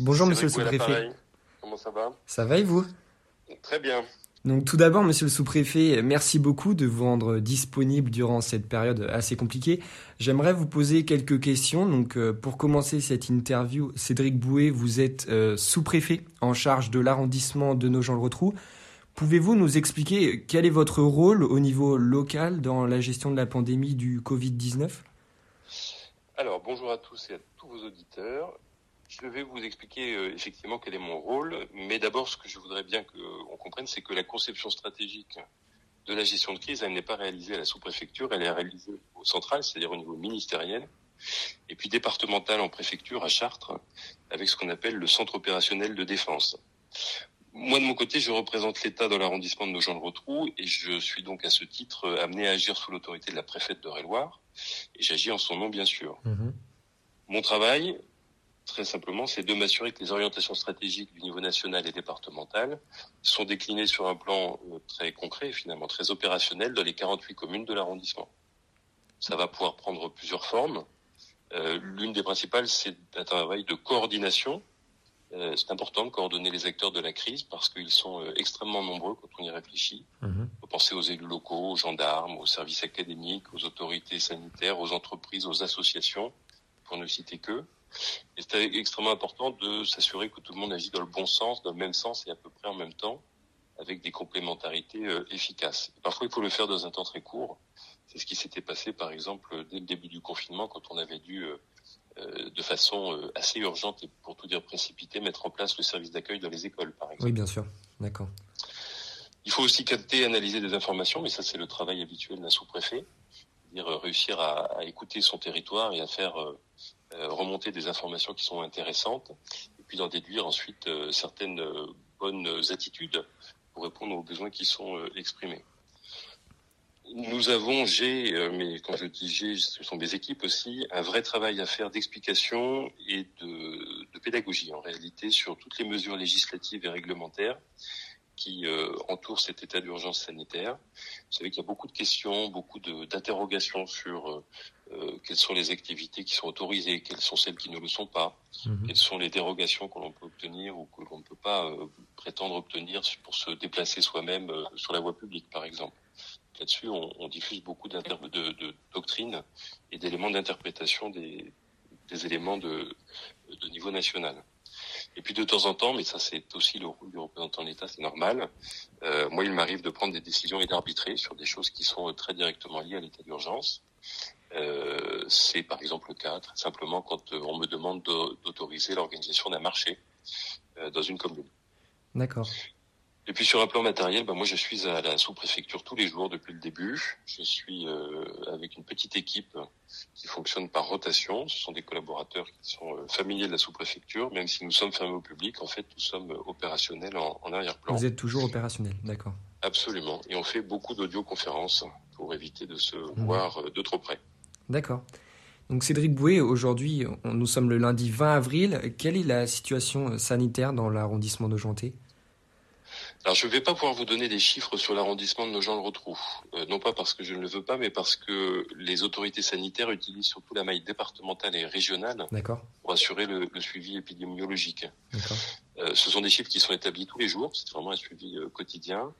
Bonjour, monsieur le sous-préfet. Comment ça va? Ça va et vous? Très bien. Donc tout d'abord, monsieur le sous-préfet, merci beaucoup de vous rendre disponible durant cette période assez compliquée. J'aimerais vous poser quelques questions. Donc euh, pour commencer cette interview, Cédric Bouet, vous êtes euh, sous-préfet en charge de l'arrondissement de Nogent-le-Rotrou. Pouvez-vous nous expliquer quel est votre rôle au niveau local dans la gestion de la pandémie du Covid-19 Alors, bonjour à tous et à tous vos auditeurs. Je vais vous expliquer euh, effectivement quel est mon rôle, mais d'abord, ce que je voudrais bien qu'on comprenne, c'est que la conception stratégique de la gestion de crise, elle n'est pas réalisée à la sous-préfecture, elle est réalisée au central, c'est-à-dire au niveau ministériel, et puis départemental en préfecture à Chartres, avec ce qu'on appelle le centre opérationnel de défense. Moi, de mon côté, je représente l'État dans l'arrondissement de Nogent-le-Rotrou et je suis donc à ce titre amené à agir sous l'autorité de la préfète d'Eure-et-Loire et j'agis en son nom, bien sûr. Mon travail, très simplement, c'est de m'assurer que les orientations stratégiques du niveau national et départemental sont déclinées sur un plan euh, très concret, finalement très opérationnel, dans les 48 communes de l'arrondissement. Ça va pouvoir prendre plusieurs formes. Euh, L'une des principales, c'est un travail de coordination. Euh, c'est important de coordonner les acteurs de la crise parce qu'ils sont euh, extrêmement nombreux quand on y réfléchit. On peut penser aux élus locaux, aux gendarmes, aux services académiques, aux autorités sanitaires, aux entreprises, aux associations, pour ne citer que. Et c'est extrêmement important de s'assurer que tout le monde agit dans le bon sens, dans le même sens et à peu près en même temps, avec des complémentarités euh, efficaces. Parfois, il faut le faire dans un temps très court. C'est ce qui s'était passé, par exemple, dès le début du confinement, quand on avait dû, euh, euh, de façon euh, assez urgente et pour tout dire précipitée, mettre en place le service d'accueil dans les écoles, par exemple. Oui, bien sûr. D'accord. Il faut aussi capter, analyser des informations, mais ça c'est le travail habituel d'un sous-préfet, c'est-à-dire euh, réussir à, écouter son territoire et à faire euh, euh, remonter des informations qui sont intéressantes, et puis d'en déduire ensuite certaines bonnes attitudes pour répondre aux besoins qui sont exprimés. Nous avons, j'ai, mais quand je dis j'ai, ce sont des équipes aussi, un vrai travail à faire d'explication et de pédagogie en réalité sur toutes les mesures législatives et réglementaires qui euh, entourent cet état d'urgence sanitaire. Vous savez qu'il y a beaucoup de questions, beaucoup d'interrogations sur euh, euh, quelles sont les activités qui sont autorisées, quelles sont celles qui ne le sont pas, Mhm. quelles sont les dérogations que l'on peut obtenir ou que l'on ne peut pas euh, prétendre obtenir pour se déplacer soi-même sur la voie publique, par exemple. Là-dessus, on, on diffuse beaucoup de, de doctrines et d'éléments d'interprétation des, des éléments de, de niveau national. Et puis de temps en temps, mais ça c'est aussi le rôle du représentant de l'État, c'est normal. euh, moi, il m'arrive de prendre des décisions et d'arbitrer sur des choses qui sont euh, très directement liées à l'état d'urgence. Euh, c'est par exemple le cas, très simplement, quand euh, on me demande d'au- d'autoriser l'organisation d'un marché euh, dans une commune. D'accord. Et puis sur un plan matériel, ben moi je suis à la sous-préfecture tous les jours depuis le début. Je suis euh, avec une petite équipe qui fonctionne par rotation. Ce sont des collaborateurs qui sont euh, familiers de la sous-préfecture, même si nous sommes fermés au public. En fait, nous sommes opérationnels en, en arrière-plan. Vous êtes toujours opérationnel. D'accord. Absolument. Et on fait beaucoup d'audioconférences pour éviter de se Mhm. voir euh, de trop près. D'accord. Donc Cédric Bouet, aujourd'hui, nous sommes le lundi 20 avril. Quelle est la situation sanitaire dans l'arrondissement de Janté Alors, je ne vais pas pouvoir vous donner des chiffres sur l'arrondissement de Nogent-le-Rotrou. Euh, non pas parce que je ne le veux pas, mais parce que les autorités sanitaires utilisent surtout la maille départementale et régionale pour assurer le, le suivi épidémiologique. Euh, ce sont des chiffres qui sont établis tous les jours. C'est vraiment un suivi euh, quotidien.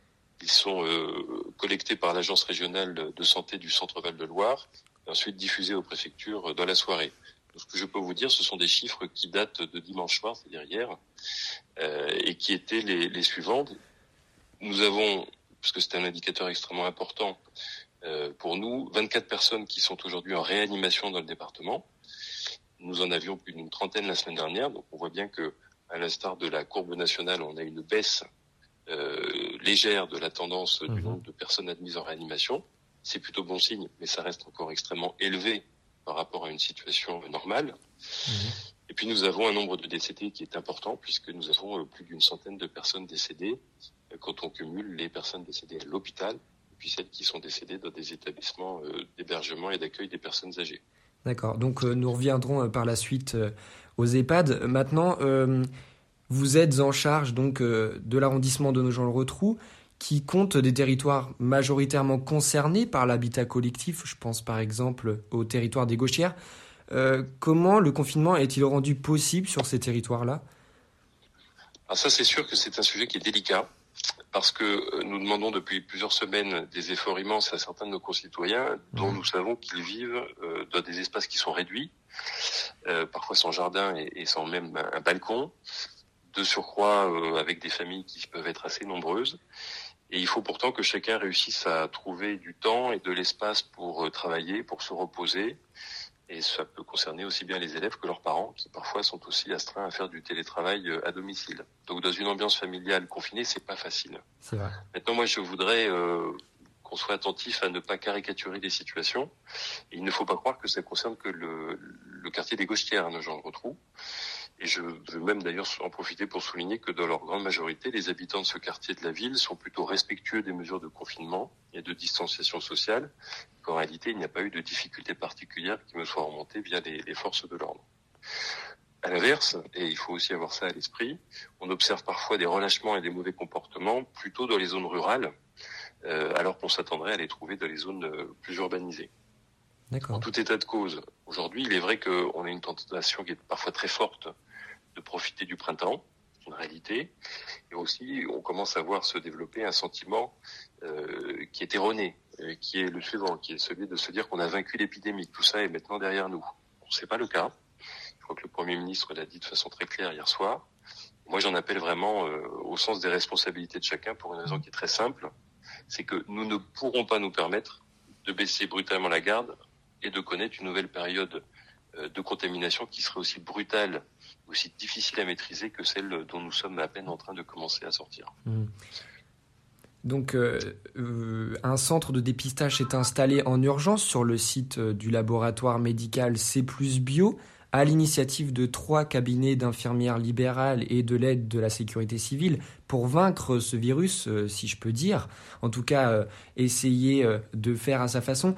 Ils sont euh, collectés par l'agence régionale de santé du Centre Val de Loire et ensuite diffusés aux préfectures euh, dans la soirée. Ce que je peux vous dire, ce sont des chiffres qui datent de dimanche soir, c'est-à-dire hier, euh, et qui étaient les, les suivants. Nous avons, parce que c'est un indicateur extrêmement important euh, pour nous, 24 personnes qui sont aujourd'hui en réanimation dans le département. Nous en avions plus d'une trentaine la semaine dernière, donc on voit bien que, à l'instar de la courbe nationale, on a une baisse euh, légère de la tendance du Mhm. nombre de personnes admises en réanimation. C'est plutôt bon signe, mais ça reste encore extrêmement élevé par rapport à une situation normale. Mhm. Et puis nous avons un nombre de décédés qui est important puisque nous avons euh, plus d'une centaine de personnes décédées quand on cumule les personnes décédées à l'hôpital et puis celles qui sont décédées dans des établissements euh, d'hébergement et d'accueil des personnes âgées. D'accord. Donc euh, nous reviendrons euh, par la suite aux EHPAD. Maintenant, vous êtes en charge donc de l'arrondissement de Nogent-le-Rotrou qui compte des territoires majoritairement concernés par l'habitat collectif. Je pense par exemple au territoire des Gauchières. comment le confinement est-il rendu possible sur ces territoires-là? Alors ça, c'est sûr que c'est un sujet qui est délicat parce que nous demandons depuis plusieurs semaines des efforts immenses à certains de nos concitoyens dont mmh. nous savons qu'ils vivent dans des espaces qui sont réduits, parfois sans jardin et, sans même un balcon, de surcroît avec des familles qui peuvent être assez nombreuses. Et il faut pourtant que chacun réussisse à trouver du temps et de l'espace pour euh, travailler, pour se reposer. Et ça peut concerner aussi bien les élèves que leurs parents, qui parfois sont aussi astreints à faire du télétravail euh, à domicile. Donc dans une ambiance familiale confinée, c'est pas facile. Vrai. Maintenant, moi, je voudrais euh, qu'on soit attentif à ne pas caricaturer les situations. Et il ne faut pas croire que ça concerne que le, le quartier des Gauchetières, hein, genre Rotrou. Et je veux même d'ailleurs en profiter pour souligner que dans leur grande majorité, les habitants de ce quartier de la ville sont plutôt respectueux des mesures de confinement et de distanciation sociale, qu'en réalité, il n'y a pas eu de difficultés particulières qui me soient remontées via les, les forces de l'ordre. À l'inverse, et il faut aussi avoir ça à l'esprit, on observe parfois des relâchements et des mauvais comportements plutôt dans les zones rurales, euh, alors qu'on s'attendrait à les trouver dans les zones euh, plus urbanisées. En tout état de cause, aujourd'hui, il est vrai qu'on a une tentation qui est parfois très forte de profiter du printemps, une réalité, et aussi on commence à voir se développer un sentiment euh, qui est erroné, euh, qui est le suivant, qui est celui de se dire qu'on a vaincu l'épidémie, tout ça est maintenant derrière nous. Ce n'est pas le cas. Je crois que le Premier ministre l'a dit de façon très claire hier soir. Moi, j'en appelle vraiment euh, au sens des responsabilités de chacun pour une raison qui est très simple, c'est que nous ne pourrons pas nous permettre de baisser brutalement la garde et de connaître une nouvelle période de contamination qui serait aussi brutale, aussi difficile à maîtriser que celle dont nous sommes à peine en train de commencer à sortir. Mmh. Donc, euh, euh, un centre de dépistage est installé en urgence sur le site du laboratoire médical C Bio, à l'initiative de trois cabinets d'infirmières libérales et de l'aide de la sécurité civile pour vaincre ce virus, si je peux dire. En tout cas, essayer de faire à sa façon.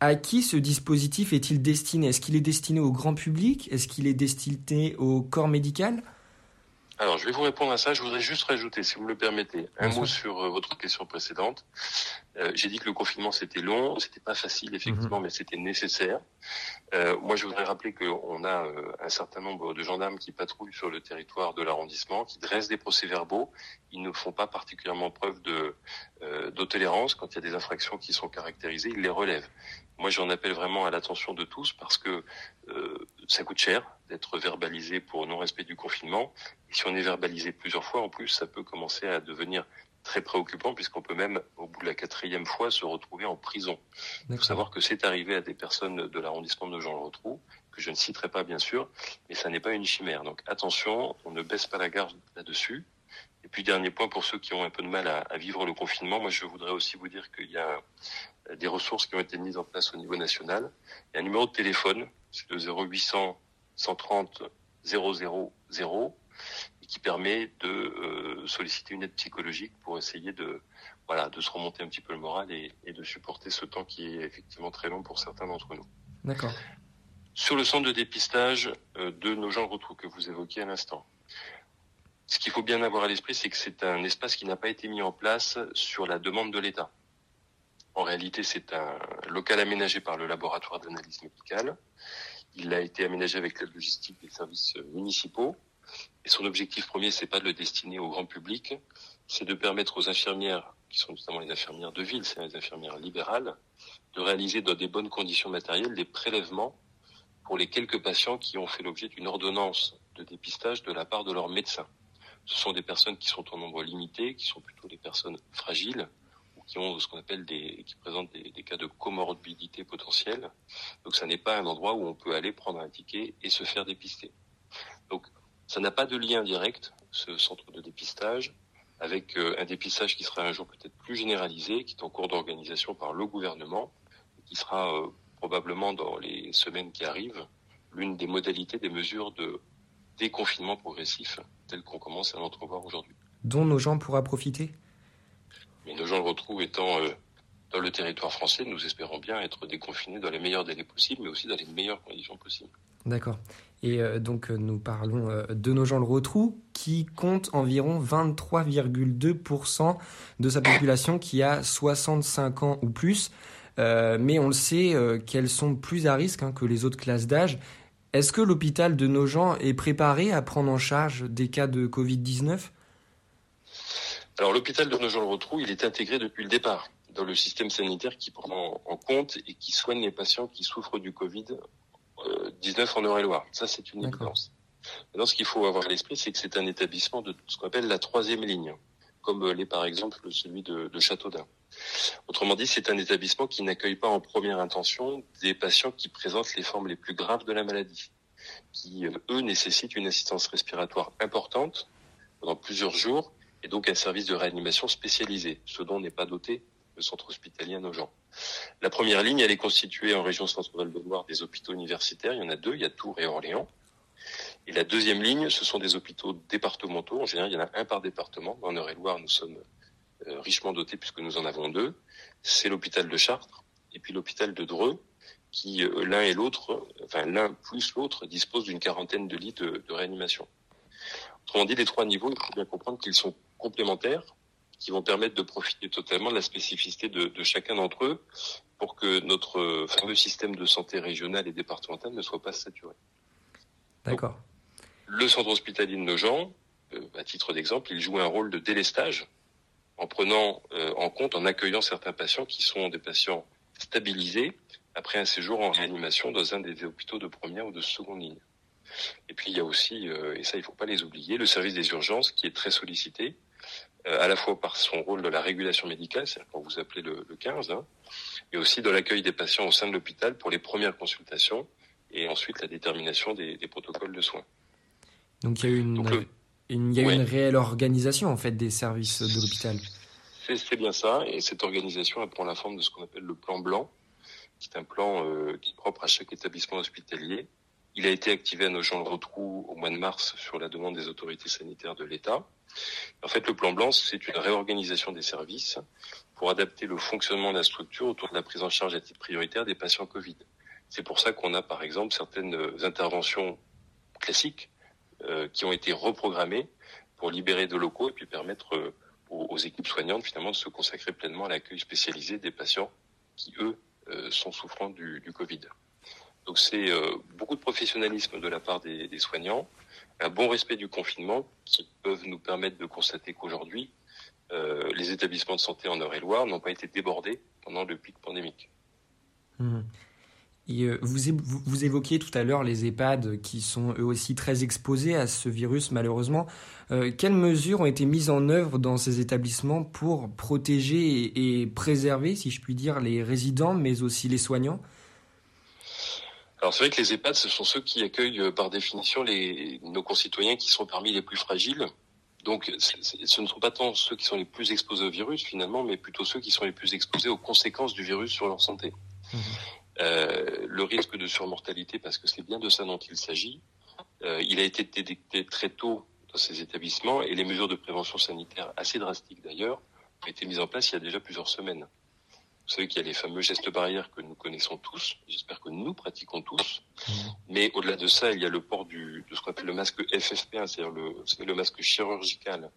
À qui ce dispositif est-il destiné? Est-ce qu'il est destiné au grand public? Est-ce qu'il est destiné au corps médical? Alors, je vais vous répondre à ça. Je voudrais juste rajouter, si vous me le permettez, un mot sur euh, votre question précédente. Euh, J'ai dit que le confinement c'était long, c'était pas facile effectivement, mhm. mais c'était nécessaire. Euh, moi, je voudrais rappeler qu'on a euh, un certain nombre de gendarmes qui patrouillent sur le territoire de l'arrondissement, qui dressent des procès-verbaux. Ils ne font pas particulièrement preuve de euh, quand il y a des infractions qui sont caractérisées. Ils les relèvent. Moi, j'en appelle vraiment à l'attention de tous parce que euh, ça coûte cher d'être verbalisé pour non-respect du confinement. Et si on est verbalisé plusieurs fois, en plus, ça peut commencer à devenir très préoccupant puisqu'on peut même, au bout de la quatrième fois, se retrouver en prison. Il faut savoir que c'est arrivé à des personnes de l'arrondissement de Jean-Le-Rotrou, que je ne citerai pas bien sûr, mais ça n'est pas une chimère. Donc attention, on ne baisse pas la garde là-dessus. Et puis dernier point pour ceux qui ont un peu de mal à, à vivre le confinement, moi je voudrais aussi vous dire qu'il y a des ressources qui ont été mises en place au niveau national. Il y a un numéro de téléphone, c'est le 0800 130 000 et qui permet de euh, solliciter une aide psychologique pour essayer de voilà de se remonter un petit peu le moral et, de supporter ce temps qui est effectivement très long pour certains d'entre nous. D'accord. Sur le centre de dépistage euh, de nos gens de que vous évoquiez à l'instant. Ce qu'il faut bien avoir à l'esprit, c'est que c'est un espace qui n'a pas été mis en place sur la demande de l'État. En réalité, c'est un local aménagé par le laboratoire d'analyse médicale. Il a été aménagé avec la logistique des services municipaux. Et son objectif premier, c'est pas de le destiner au grand public, c'est de permettre aux infirmières, qui sont notamment les infirmières de ville, c'est les infirmières libérales, de réaliser dans des bonnes conditions matérielles des prélèvements pour les quelques patients qui ont fait l'objet d'une ordonnance de dépistage de la part de leur médecin. Ce sont des personnes qui sont en nombre limité, qui sont plutôt des personnes fragiles, qui ont ce qu'on appelle des, qui présentent des, des, cas de comorbidité potentielle. Donc, ça n'est pas un endroit où on peut aller prendre un ticket et se faire dépister. Donc, ça n'a pas de lien direct, ce centre de dépistage, avec euh, un dépistage qui sera un jour peut-être plus généralisé, qui est en cours d'organisation par le gouvernement, qui sera euh, probablement dans les semaines qui arrivent l'une des modalités des mesures de déconfinement progressif telles qu'on commence à l'entrevoir aujourd'hui. Dont nos gens pourront profiter? Mais nos gens le retrouvent étant euh, dans le territoire français. Nous espérons bien être déconfinés dans les meilleurs délais possibles, mais aussi dans les meilleures conditions possibles. D'accord. Et euh, donc euh, nous parlons de nos gens le retrou qui compte environ 23,2% de sa population qui a 65 ans ou plus. mais on le sait qu'elles sont plus à risque hein, que les autres classes d'âge. Est-ce que l'hôpital de Nogent est préparé à prendre en charge des cas de Covid-19 Alors l'hôpital de Nogent-le-Rotrou, il est intégré depuis le départ dans le système sanitaire qui prend en compte et qui soigne les patients qui souffrent du Covid-19 en Eure-et-Loire. Ça, c'est une évidence. Maintenant, ce qu'il faut avoir à l'esprit, c'est que c'est un établissement de ce qu'on appelle la troisième ligne, comme l'est par exemple celui de, de Châteaudun. Autrement dit, c'est un établissement qui n'accueille pas en première intention des patients qui présentent les formes les plus graves de la maladie, qui, eux, nécessitent une assistance respiratoire importante pendant plusieurs jours et donc un service de réanimation spécialisé, ce dont n'est pas doté le centre hospitalier à Nogent. La première ligne, elle est constituée en région centrale de Loire des hôpitaux universitaires. Il y en a deux, il y a Tours et Orléans. Et la deuxième ligne, ce sont des hôpitaux départementaux. En général, il y en a un par département. En Eure-et-Loire, nous sommes euh, richement dotés puisque nous en avons deux. C'est l'hôpital de Chartres et puis l'hôpital de Dreux, qui euh, l'un et l'autre, enfin l'un plus l'autre, disposent d'une quarantaine de lits de, de réanimation. Autrement dit, les trois niveaux, il faut bien comprendre qu'ils sont complémentaires, qui vont permettre de profiter totalement de la spécificité de, de chacun d'entre eux pour que notre fameux système de santé régional et départemental ne soit pas saturé. D'accord. Le centre hospitalier de Nogent, euh, à titre d'exemple, il joue un rôle de délestage en prenant euh, en compte, en accueillant certains patients qui sont des patients stabilisés après un séjour en réanimation dans un des hôpitaux de première ou de seconde ligne. Et puis il y a aussi, euh, et ça il faut pas les oublier, le service des urgences qui est très sollicité, à la fois par son rôle de la régulation médicale, c'est-à-dire quand vous appelez le, le 15, hein, et aussi de l'accueil des patients au sein de l'hôpital pour les premières consultations et ensuite la détermination des, des protocoles de soins. Donc il y a une, Donc, le, une, il y a ouais. une réelle organisation en fait des services de l'hôpital. C'est bien ça, et cette organisation elle prend la forme de ce qu'on appelle le plan blanc, qui est un plan euh, qui est propre à chaque établissement hospitalier. Il a été activé à Nogent-le-Rotrou au mois de mars sur la demande des autorités sanitaires de l'État. En fait, le plan blanc, c'est une réorganisation des services pour adapter le fonctionnement de la structure autour de la prise en charge à titre prioritaire des patients Covid. C'est pour ça qu'on a, par exemple, certaines interventions classiques euh, qui ont été reprogrammées pour libérer de locaux et puis permettre euh, aux, équipes soignantes finalement de se consacrer pleinement à l'accueil spécialisé des patients qui, eux, euh, sont souffrants du, du Covid. Donc c'est euh, beaucoup de professionnalisme de la part des, soignants, un bon respect du confinement qui peuvent nous permettre de constater qu'aujourd'hui, euh, les établissements de santé en Eure-et-Loire n'ont pas été débordés pendant le pic pandémique. Mmh. Et vous, vous, évoquiez tout à l'heure les EHPAD qui sont eux aussi très exposés à ce virus malheureusement. Euh, quelles mesures ont été mises en œuvre dans ces établissements pour protéger et, et préserver, si je puis dire, les résidents mais aussi les soignants? Alors c'est vrai que les EHPAD, ce sont ceux qui accueillent euh, par définition les, nos concitoyens qui sont parmi les plus fragiles. Donc ce ne sont pas tant ceux qui sont les plus exposés au virus finalement, mais plutôt ceux qui sont les plus exposés aux conséquences du virus sur leur santé. Mmh. Euh, le risque de surmortalité, parce que c'est bien de ça dont il s'agit, euh, il a été détecté très tôt dans ces établissements et les mesures de prévention sanitaire, assez drastiques d'ailleurs, ont été mises en place il y a déjà plusieurs semaines. Vous savez qu'il y a les fameux gestes barrières que nous connaissons tous, j'espère que nous pratiquons tous, mmh. mais au-delà de ça, il y a le port du, de ce qu'on appelle le masque FFP1, c'est-à-dire le, le masque chirurgical,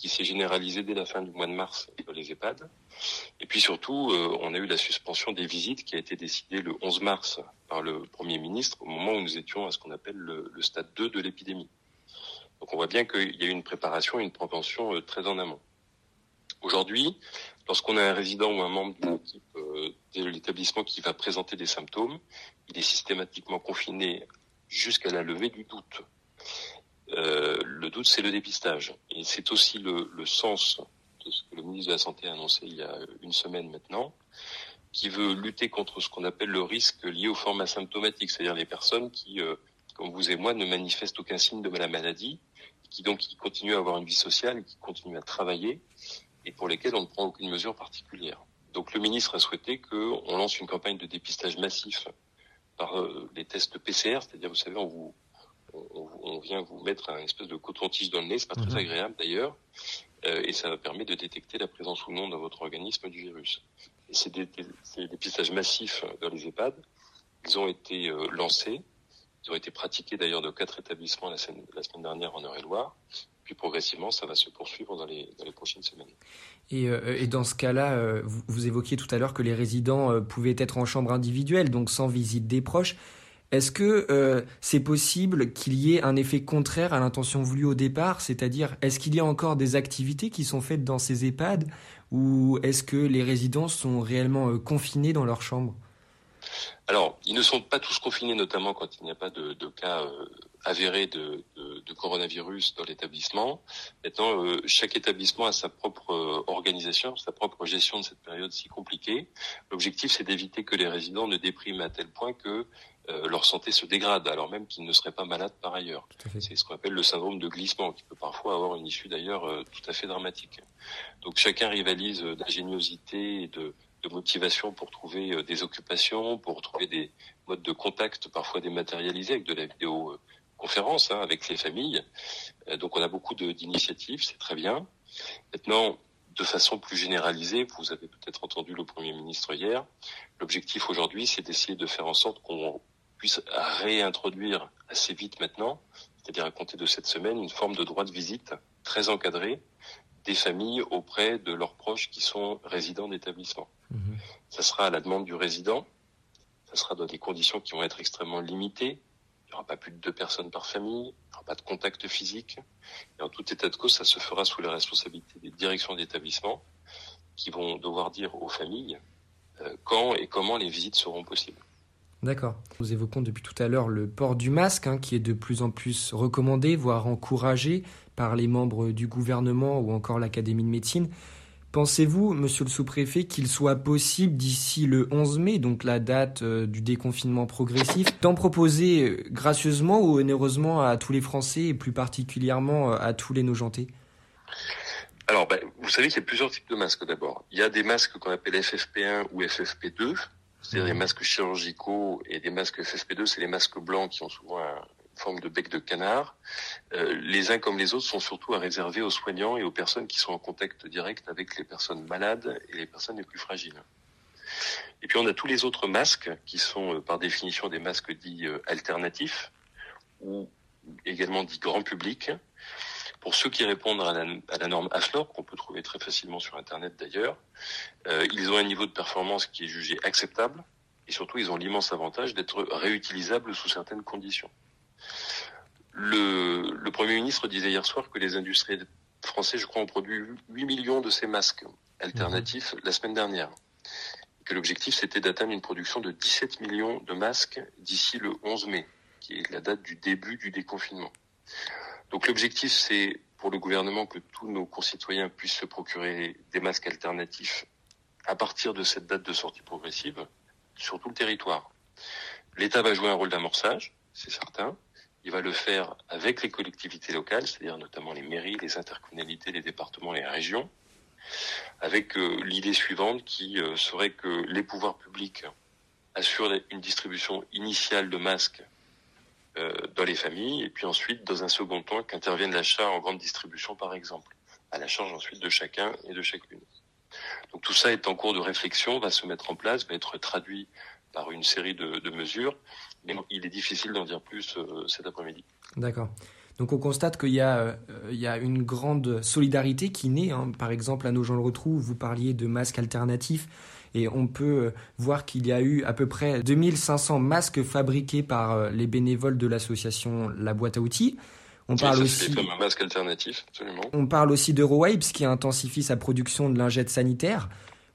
qui s'est généralisé dès la fin du mois de mars dans les EHPAD. Et puis surtout, euh, on a eu la suspension des visites qui a été décidée le 11 mars par le Premier ministre au moment où nous étions à ce qu'on appelle le, le, stade 2 de l'épidémie. Donc on voit bien qu'il y a eu une préparation et une prévention euh, très en amont. Aujourd'hui, lorsqu'on a un résident ou un membre d'une équipe euh, de l'établissement qui va présenter des symptômes, il est systématiquement confiné jusqu'à la levée du doute. Euh, le doute, c'est le dépistage. Et c'est aussi le, sens de ce que le ministre de la Santé a annoncé il y a une semaine maintenant, qui veut lutter contre ce qu'on appelle le risque lié aux formes asymptomatiques, c'est-à-dire les personnes qui, euh, comme vous et moi, ne manifestent aucun signe de la maladie, qui donc qui continuent à avoir une vie sociale qui continuent à travailler, et pour lesquelles on ne prend aucune mesure particulière. Donc le ministre a souhaité qu'on lance une campagne de dépistage massif par euh, les tests PCR, c'est-à-dire, vous savez, on vous on, vient vous mettre un espèce de coton-tige dans le nez, c'est pas très mmh. agréable d'ailleurs, euh, et ça permet de détecter la présence ou non dans votre organisme du virus. Et ces, dé ces dépistages massifs dans les EHPAD, ils ont été euh, lancés Ils ont été pratiqués d'ailleurs dans quatre établissements la semaine, dernière en Eure-et-Loire. Puis progressivement, ça va se poursuivre dans les, prochaines semaines. Et, euh, et dans ce cas-là, euh, vous, évoquiez tout à l'heure que les résidents euh, pouvaient être en chambre individuelle, donc sans visite des proches. Est-ce que c'est possible qu'il y ait un effet contraire à l'intention voulue au départ? C'est-à-dire, est-ce qu'il y a encore des activités qui sont faites dans ces EHPAD? Ou est-ce que les résidents sont réellement confinés dans leur chambre? Alors, ils ne sont pas tous confinés, notamment quand il n'y a pas de, de cas euh, avérés de, de, de, coronavirus dans l'établissement. Maintenant, euh, chaque établissement a sa propre euh, organisation, sa propre gestion de cette période si compliquée. L'objectif, c'est d'éviter que les résidents ne dépriment à tel point que euh, leur santé se dégrade, alors même qu'ils ne seraient pas malades par ailleurs. C'est ce qu'on appelle le syndrome de glissement, qui peut parfois avoir une issue d'ailleurs euh, tout à fait dramatique. Donc chacun rivalise d'ingéniosité et de, de, motivation pour trouver euh, des occupations, pour trouver des modes de contact parfois dématérialisés avec de la vidéoconférence hein, avec les familles. donc on a beaucoup d'initiatives, c'est très bien. Maintenant, de façon plus généralisée, vous avez peut-être entendu le Premier ministre hier, l'objectif aujourd'hui, c'est d'essayer de faire en sorte qu'on puisse réintroduire assez vite maintenant, c'est-à-dire à compter de cette semaine, une forme de droit de visite très encadré des familles auprès de leurs proches qui sont résidents d'établissement. Mmh. Ça sera à la demande du résident, ça sera dans des conditions qui vont être extrêmement limitées, il n'y aura pas plus de deux personnes par famille, il n'y aura pas de contact physique. Et en tout état de cause, ça se fera sous la responsabilité des directions d'établissement qui vont devoir dire aux familles euh, quand et comment les visites seront possibles. D'accord. Nous évoquons depuis tout à l'heure le port du masque, hein, qui est de plus en plus recommandé, voire encouragé par les membres du gouvernement ou encore l'Académie de médecine. Pensez-vous, monsieur le sous-préfet, qu'il soit possible d'ici le 11 mai, donc la date euh, du déconfinement progressif, d'en proposer euh, gracieusement ou onéreusement à tous les Français et plus particulièrement euh, à tous les nojentés Alors, ben, vous savez qu'il y a plusieurs types de masques d'abord. Il y a des masques qu'on appelle FFP1 ou FFP2, c'est-à-dire des masques chirurgicaux et des masques FFP2, c'est les masques blancs qui ont souvent un, forme de bec de canard. Euh, les uns comme les autres sont surtout à réserver aux soignants et aux personnes qui sont en contact direct avec les personnes malades et les personnes les plus fragiles. Et puis on a tous les autres masques qui sont euh, par définition des masques dits euh, alternatifs ou également dits grand public. Pour ceux qui répondent à la, norme AFNOR, qu'on peut trouver très facilement sur Internet d'ailleurs, ils ont un niveau de performance qui est jugé acceptable et surtout ils ont l'immense avantage d'être réutilisables sous certaines conditions. Le, le, Premier ministre disait hier soir que les industries français, je crois, ont produit 8 millions de ces masques alternatifs mmh. la semaine dernière. Et que l'objectif, c'était d'atteindre une production de 17 millions de masques d'ici le 11 mai, qui est la date du début du déconfinement. Donc l'objectif, c'est pour le gouvernement que tous nos concitoyens puissent se procurer des masques alternatifs à partir de cette date de sortie progressive sur tout le territoire. L'État va jouer un rôle d'amorçage, c'est certain. Il va le faire avec les collectivités locales, c'est-à-dire notamment les mairies, les intercommunalités, les départements, les régions, avec euh, l'idée suivante qui euh, serait que les pouvoirs publics assurent une distribution initiale de masques euh, dans les familles, et puis ensuite, dans un second temps, qu'intervienne l'achat en grande distribution, par exemple, à la charge ensuite de chacun et de chacune. Donc tout ça est en cours de réflexion, va se mettre en place, va être traduit par une série de, de mesures, mais il est difficile d'en dire plus euh, cet après-midi. D'accord. Donc on constate qu'il y, euh, a une grande solidarité qui naît. Hein. Par exemple, à nos gens le retrouvent, vous parliez de masques alternatifs. Et on peut euh, voir qu'il y a eu à peu près 2500 masques fabriqués par euh, les bénévoles de l'association La Boîte à Outils. On parle ça, aussi. Un masque alternatif, absolument. On parle aussi d'Eurowapes qui intensifie sa production de lingettes sanitaires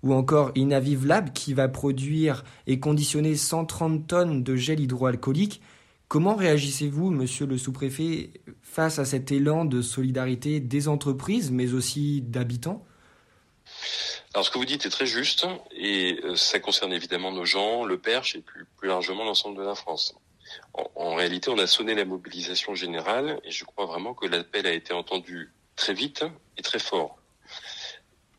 ou encore Inaviv Lab qui va produire et conditionner 130 tonnes de gel hydroalcoolique. Comment réagissez-vous, monsieur le sous-préfet, face à cet élan de solidarité des entreprises, mais aussi d'habitants? Alors ce que vous dites est très juste et euh, ça concerne évidemment nos gens, le Perche et plus, largement l'ensemble de la France. En, réalité, on a sonné la mobilisation générale et je crois vraiment que l'appel a été entendu très vite et très fort.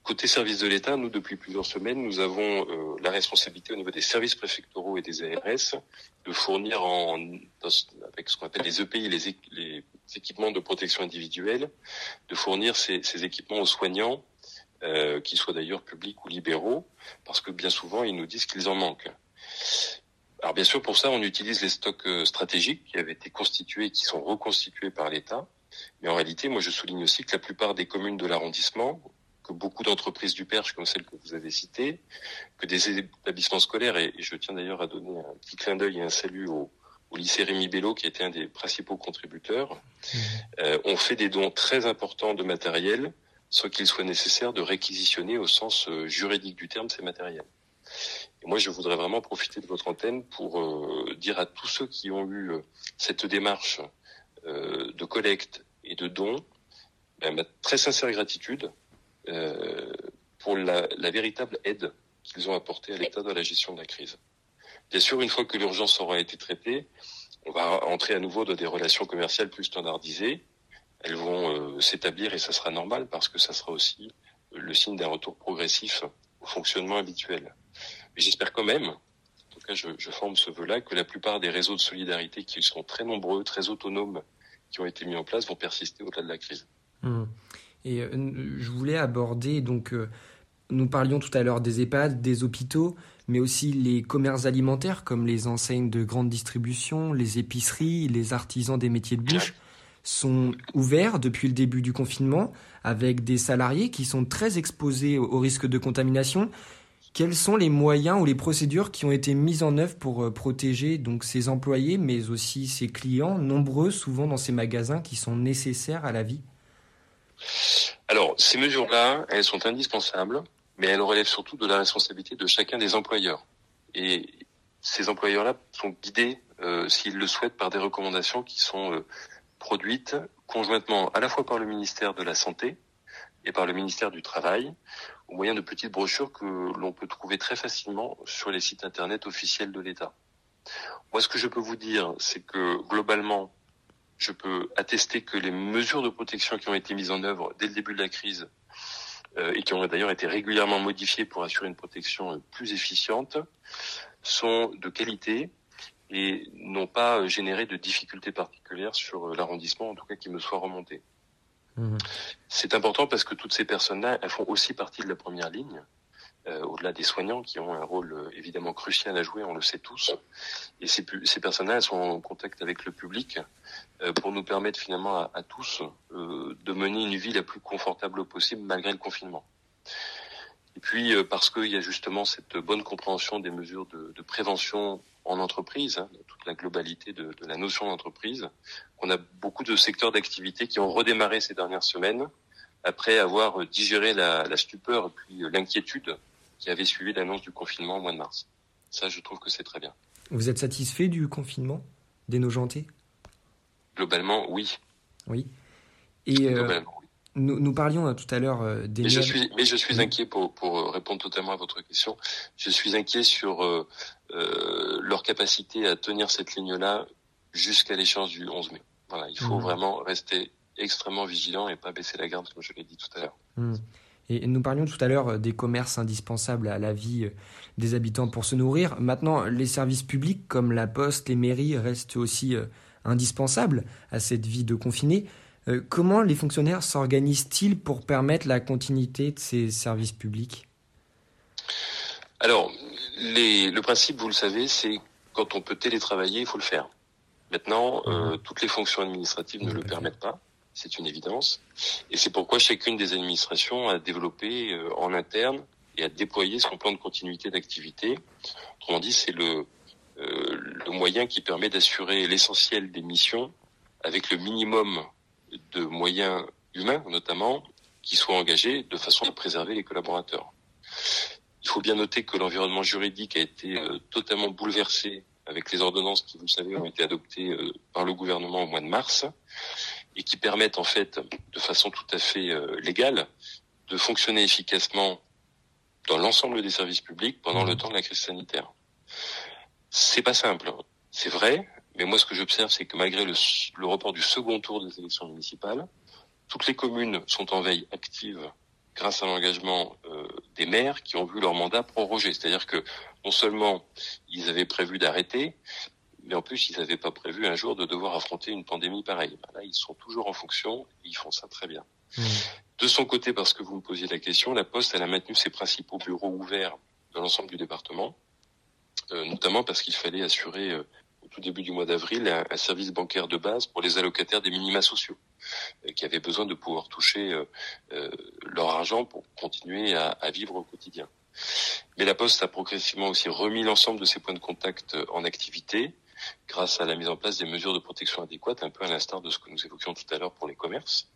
Côté service de l'État, nous, depuis plusieurs semaines, nous avons euh, la responsabilité au niveau des services préfectoraux et des ARS de fournir en, avec ce qu'on appelle les EPI, les, les, équipements de protection individuelle, de fournir ces, ces équipements aux soignants, euh, qu'ils soient d'ailleurs publics ou libéraux, parce que bien souvent, ils nous disent qu'ils en manquent. Alors bien sûr, pour ça, on utilise les stocks stratégiques qui avaient été constitués et qui sont reconstitués par l'État. Mais en réalité, moi, je souligne aussi que la plupart des communes de l'arrondissement, que beaucoup d'entreprises du Perche, comme celle que vous avez citée, que des établissements scolaires, et, je tiens d'ailleurs à donner un petit clin d'œil et un salut au, lycée Rémi Bello, qui était un des principaux contributeurs, mmh. euh, ont fait des dons très importants de matériel, sans qu'il soit nécessaire de réquisitionner au sens euh, juridique du terme ces matériels. Et moi, je voudrais vraiment profiter de votre antenne pour euh, dire à tous ceux qui ont eu cette démarche de collecte et de dons ben, ma très sincère gratitude pour la, la, véritable aide qu'ils ont apportée à l'État dans la gestion de la crise. Bien sûr, une fois que l'urgence aura été traitée, on va entrer à nouveau dans des relations commerciales plus standardisées. Elles vont euh, s'établir et ça sera normal parce que ça sera aussi le signe d'un retour progressif au fonctionnement habituel. Mais j'espère quand même, en tout cas je, je forme ce vœu-là, que la plupart des réseaux de solidarité qui sont très nombreux, très autonomes, qui ont été mis en place vont persister au-delà de la crise. Mmh. Et euh, je voulais aborder, donc, euh, nous parlions tout à l'heure des EHPAD, des hôpitaux, mais aussi les commerces alimentaires comme les enseignes de grande distribution, les épiceries, les artisans des métiers de bouche sont ouverts depuis le début du confinement avec des salariés qui sont très exposés au risque de contamination. Quels sont les moyens ou les procédures qui ont été mises en œuvre pour euh, protéger donc ces employés, mais aussi ces clients, nombreux souvent dans ces magasins qui sont nécessaires à la vie? Alors, ces mesures-là, elles sont indispensables, mais elles relèvent surtout de la responsabilité de chacun des employeurs. Et ces employeurs-là sont guidés, euh, s'ils le souhaitent, par des recommandations qui sont euh, produites conjointement à la fois par le ministère de la Santé et par le ministère du Travail, au moyen de petites brochures que l'on peut trouver très facilement sur les sites Internet officiels de l'État. Moi, ce que je peux vous dire, c'est que globalement, je peux attester que les mesures de protection qui ont été mises en œuvre dès le début de la crise euh, et qui ont d'ailleurs été régulièrement modifiées pour assurer une protection euh, plus efficiente sont de qualité et n'ont pas généré de difficultés particulières sur euh, l'arrondissement, en tout cas qui me soit remonté. Mmh. C'est important parce que toutes ces personnes-là, elles font aussi partie de la première ligne. Euh, au-delà des soignants qui ont un rôle euh, évidemment crucial à jouer, on le sait tous. Et ces, personnes-là sont en contact avec le public euh, pour nous permettre finalement à, tous de mener une vie la plus confortable possible malgré le confinement. Et puis parce qu'il y a justement cette bonne compréhension des mesures de, prévention en entreprise, hein, toute la globalité de, la notion d'entreprise, on a beaucoup de secteurs d'activité qui ont redémarré ces dernières semaines après avoir digéré la, la stupeur et puis l'inquiétude qui avait suivi l'annonce du confinement au mois de mars. Ça, je trouve que c'est très bien. Vous êtes satisfait du confinement des Nogentais Globalement, oui. Oui. Et euh, Nous, nous, parlions euh, tout à l'heure euh, des. Mais je suis, mais je suis inquiet pour, pour répondre totalement à votre question. Je suis inquiet sur euh, leur capacité à tenir cette ligne-là jusqu'à l'échéance du 11 mai. Voilà, il faut mmh. vraiment rester extrêmement vigilant et pas baisser la garde, comme je l'ai dit tout à l'heure. Mmh. Et nous parlions tout à l'heure euh, des commerces indispensables à la vie euh, des habitants pour se nourrir. Maintenant, les services publics comme la poste, les mairies restent aussi euh, indispensables à cette vie de confiné. Comment les fonctionnaires s'organisent-ils pour permettre la continuité de ces services publics? Alors, les, le principe, vous le savez, c'est quand on peut télétravailler, il faut le faire. Maintenant, mmh. toutes les fonctions administratives ne le permettent pas c'est une évidence. Et c'est pourquoi chacune des administrations a développé euh, en interne et a déployé son plan de continuité d'activité. Autrement dit, c'est le, euh, le moyen qui permet d'assurer l'essentiel des missions avec le minimum de moyens humains, notamment, qui soient engagés de façon à préserver les collaborateurs. Il faut bien noter que l'environnement juridique a été euh, totalement bouleversé avec les ordonnances qui, vous le savez, ont été adoptées par le gouvernement au mois de mars et qui permettent en fait, de façon tout à fait euh, légale, de fonctionner efficacement dans l'ensemble des services publics pendant le mmh. temps de la crise sanitaire. C'est pas simple, c'est vrai, mais moi ce que j'observe, c'est que malgré le, le, report du second tour des élections municipales, toutes les communes sont en veille active grâce à l'engagement euh, des maires qui ont vu leur mandat prorogé. C'est-à-dire que non seulement ils avaient prévu d'arrêter, mais en plus, ils n'avaient pas prévu un jour de devoir affronter une pandémie pareille. Là, ils sont toujours en fonction ils font ça très bien. Mmh. De son côté, parce que vous me posiez la question, la Poste, elle a maintenu ses principaux bureaux ouverts dans l'ensemble du département. notamment parce qu'il fallait assurer au tout début du mois d'avril un, service bancaire de base pour les allocataires des minima sociaux qui avaient besoin de pouvoir toucher leur argent pour continuer à, à vivre au quotidien. Mais la Poste a progressivement aussi remis l'ensemble de ses points de contact en activité grâce à la mise en place des mesures de protection adéquates, un peu à l'instar de ce que nous évoquions tout à l'heure pour les commerces.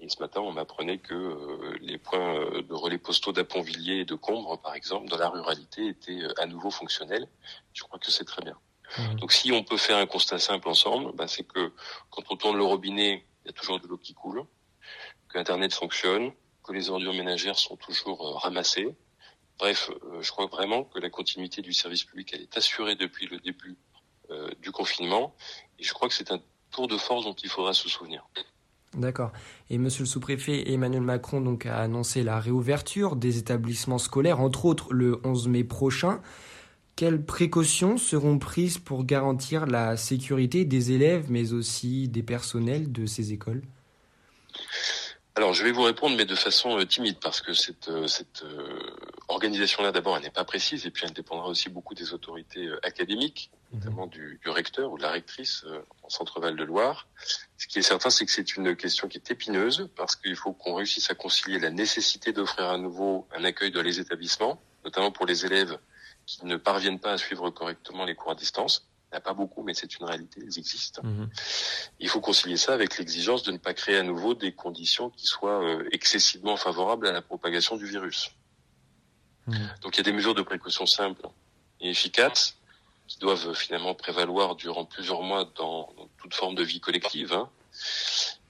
Et ce matin, on m'apprenait que euh, les points euh, de relais postaux d'Aponvilliers et de Combre, par exemple, dans la ruralité, étaient euh, à nouveau fonctionnels. Je crois que c'est très bien. Mmh. Donc si on peut faire un constat simple ensemble, bah, c'est que quand on tourne le robinet, il y a toujours de l'eau qui coule, que Internet fonctionne, que les ordures ménagères sont toujours ramassées. Bref, je crois vraiment que la continuité du service public, elle est assurée depuis le début du confinement. Et je crois que c'est un tour de force dont il faudra se souvenir. D'accord. Et Monsieur le sous-préfet Emmanuel Macron donc a annoncé la réouverture des établissements scolaires, entre autres le 11 mai prochain. Quelles précautions seront prises pour garantir la sécurité des élèves, mais aussi des personnels de ces écoles? Alors, je vais vous répondre, mais de façon euh, timide, parce que cette, euh, cette euh, organisation-là, d'abord, elle n'est pas précise, et puis elle dépendra aussi beaucoup des autorités académiques. Notamment du, du, recteur ou de la rectrice en Centre-Val de Loire. Ce qui est certain, c'est que c'est une question qui est épineuse, parce qu'il faut qu'on réussisse à concilier la nécessité d'offrir à nouveau un accueil dans les établissements, notamment pour les élèves qui ne parviennent pas à suivre correctement les cours à distance, il n'y a pas beaucoup, mais c'est une réalité, ils existent. Mhm. Il faut concilier ça avec l'exigence de ne pas créer à nouveau des conditions qui soient euh, excessivement favorables à la propagation du virus. Mhm. Donc il y a des mesures de précaution simples et efficaces qui doivent finalement prévaloir durant plusieurs mois dans, toute forme de vie collective. Hein.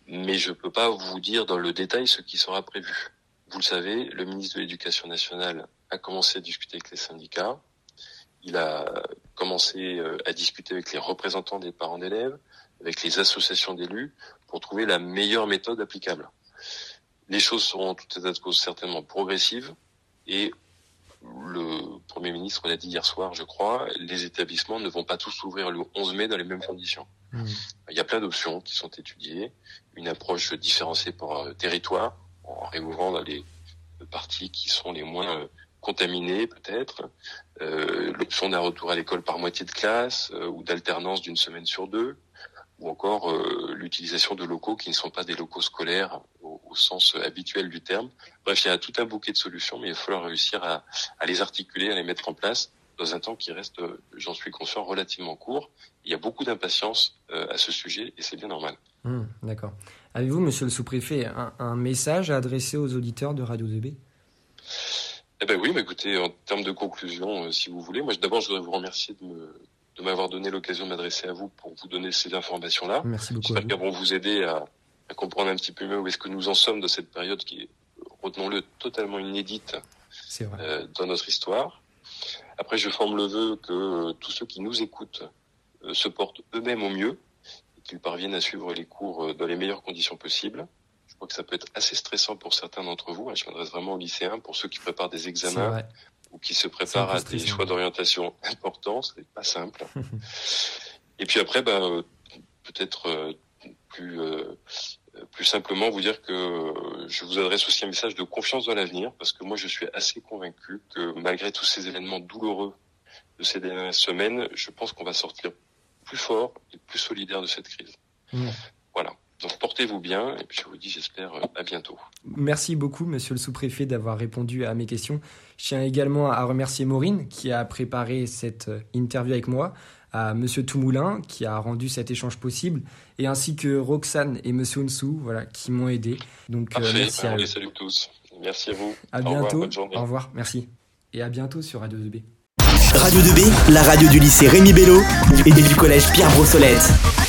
Mais je ne peux pas vous dire dans le détail ce qui sera prévu. Vous le savez, le ministre de l'Éducation nationale a commencé à discuter avec les syndicats il a commencé euh, à discuter avec les représentants des parents d'élèves, avec les associations d'élus, pour trouver la meilleure méthode applicable. Les choses seront toutes état de cause certainement progressives et le Premier ministre l'a dit hier soir, je crois, les établissements ne vont pas tous ouvrir le 11 mai dans les mêmes conditions. Mmh. Il y a plein d'options qui sont étudiées, une approche différenciée par euh, territoire, en réouvrant dans les parties qui sont les moins euh, contaminés peut-être, euh, l'option d'un retour à l'école par moitié de classe ou d'alternance d'une semaine sur deux, ou encore l'utilisation de locaux qui ne sont pas des locaux scolaires au, sens habituel du terme. Bref, il y a tout un bouquet de solutions, mais il va falloir réussir à, à les articuler, à les mettre en place dans un temps qui reste, j'en suis conscient, relativement court. Il y a beaucoup d'impatience à ce sujet et c'est bien normal. Mmh, d'accord. Avez-vous, monsieur le sous-préfet, un, un, message à adresser aux auditeurs de Radio 2B eh ben oui, mais écoutez, en termes de conclusion, euh, si vous voulez, moi d'abord je voudrais vous remercier de me de m'avoir donné l'occasion de m'adresser à vous pour vous donner ces informations-là. Merci beaucoup. J'espère qu'elles vont vous aider à, à, comprendre un petit peu mieux où est-ce que nous en sommes de cette période qui est, retenons-le, totalement inédite euh, dans notre histoire. Après, je forme le vœu que euh, tous ceux qui nous écoutent euh, se portent eux-mêmes au mieux et qu'ils parviennent à suivre les cours dans les meilleures conditions possibles crois que ça peut être assez stressant pour certains d'entre vous. Je m'adresse vraiment aux lycéens, pour ceux qui préparent des examens ou qui se préparent à des choix d'orientation importants, c'est pas simple. Et puis après, ben, peut-être euh, plus euh, plus simplement vous dire que je vous adresse aussi un message de confiance dans l'avenir, parce que moi je suis assez convaincu que malgré tous ces événements douloureux de ces dernières semaines, je pense qu'on va sortir plus fort et plus solidaire de cette crise. Voilà. Donc portez-vous bien et puis je vous dis j'espère euh, à bientôt. Merci beaucoup monsieur le sous-préfet d'avoir répondu à mes questions. Je tiens également à remercier Maureen qui a préparé cette euh, interview avec moi, à monsieur Toumoulin qui a rendu cet échange possible et ainsi que Roxane et monsieur Onsou voilà qui m'ont aidé. Donc euh, merci à vous. Salut tous. Merci à vous. À bientôt. Au revoir. Merci. Et à bientôt sur Radio 2B. Radio 2B, la radio du lycée Rémi Bello et du collège Pierre Brossolette.